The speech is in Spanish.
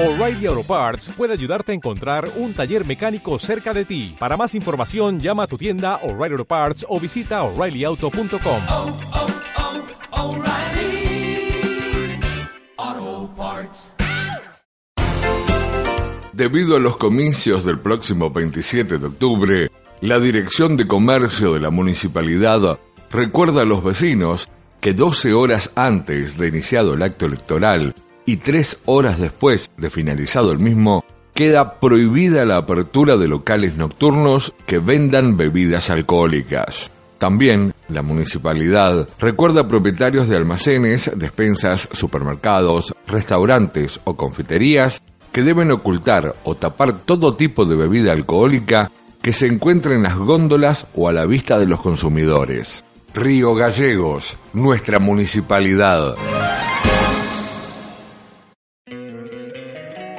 O'Reilly Auto Parts puede ayudarte a encontrar un taller mecánico cerca de ti. Para más información, llama a tu tienda O'Reilly Auto Parts o visita oreillyauto.com. oh, oh, O'Reilly Auto Parts. Debido a los comicios del próximo 27 de octubre, la Dirección de Comercio de la Municipalidad recuerda a los vecinos que 12 horas antes de iniciado el acto electoral y 3 horas después de finalizado el mismo, queda prohibida la apertura de locales nocturnos que vendan bebidas alcohólicas. También la municipalidad recuerda a propietarios de almacenes, despensas, supermercados, restaurantes o confiterías que deben ocultar o tapar todo tipo de bebida alcohólica que se encuentre en las góndolas o a la vista de los consumidores. Río Gallegos, nuestra municipalidad.